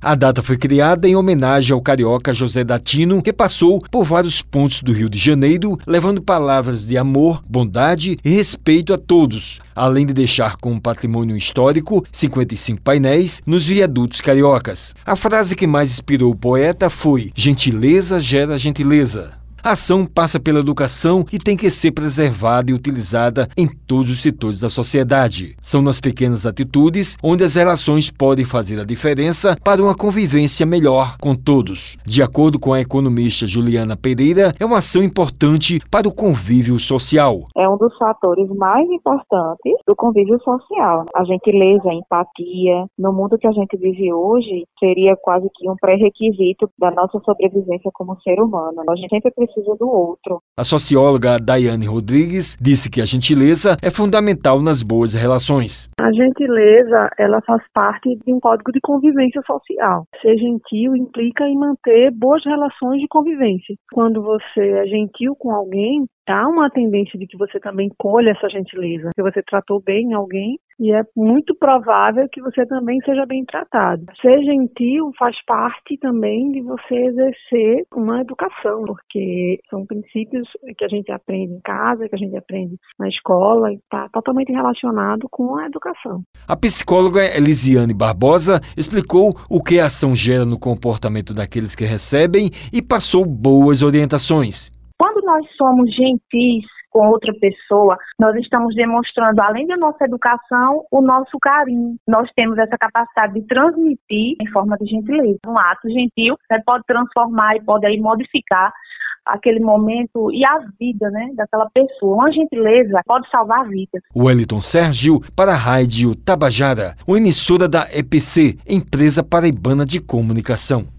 A data foi criada em homenagem ao carioca José Datino, que passou por vários pontos do Rio de Janeiro, levando palavras de amor, bondade e respeito a todos, além de deixar como patrimônio histórico 55 painéis nos viadutos cariocas. A frase que mais inspirou o poeta foi: Gentileza gera gentileza. A ação passa pela educação e tem que ser preservada e utilizada em todos os setores da sociedade. São nas pequenas atitudes onde as relações podem fazer a diferença para uma convivência melhor com todos. De acordo com a economista Juliana Pereira, é uma ação importante para o convívio social. É um dos fatores mais importantes do convívio social. A gentileza, a empatia, no mundo que a gente vive hoje, seria quase que um pré-requisito da nossa sobrevivência como ser humano. A gente sempre precisa do outro. A socióloga Daiane Rodrigues disse que a gentileza é fundamental nas boas relações. A gentileza, ela faz parte de um código de convivência social. Ser gentil implica em manter boas relações de convivência. Quando você é gentil com alguém, há uma tendência de que você também colha essa gentileza, que você tratou bem alguém e é muito provável que você também seja bem tratado. Ser gentil faz parte também de você exercer uma educação, porque são princípios que a gente aprende em casa, que a gente aprende na escola e está totalmente relacionado com a educação. A psicóloga Elisiane Barbosa explicou o que a ação gera no comportamento daqueles que recebem e passou boas orientações. Nós somos gentis com outra pessoa, nós estamos demonstrando, além da nossa educação, o nosso carinho. Nós temos essa capacidade de transmitir em forma de gentileza. Um ato gentil né, pode transformar e pode aí modificar aquele momento e a vida né, daquela pessoa. Uma gentileza pode salvar vidas. Wellington Sérgio para a Rádio Tabajara, uma emissora da EPC, Empresa Paraibana de Comunicação.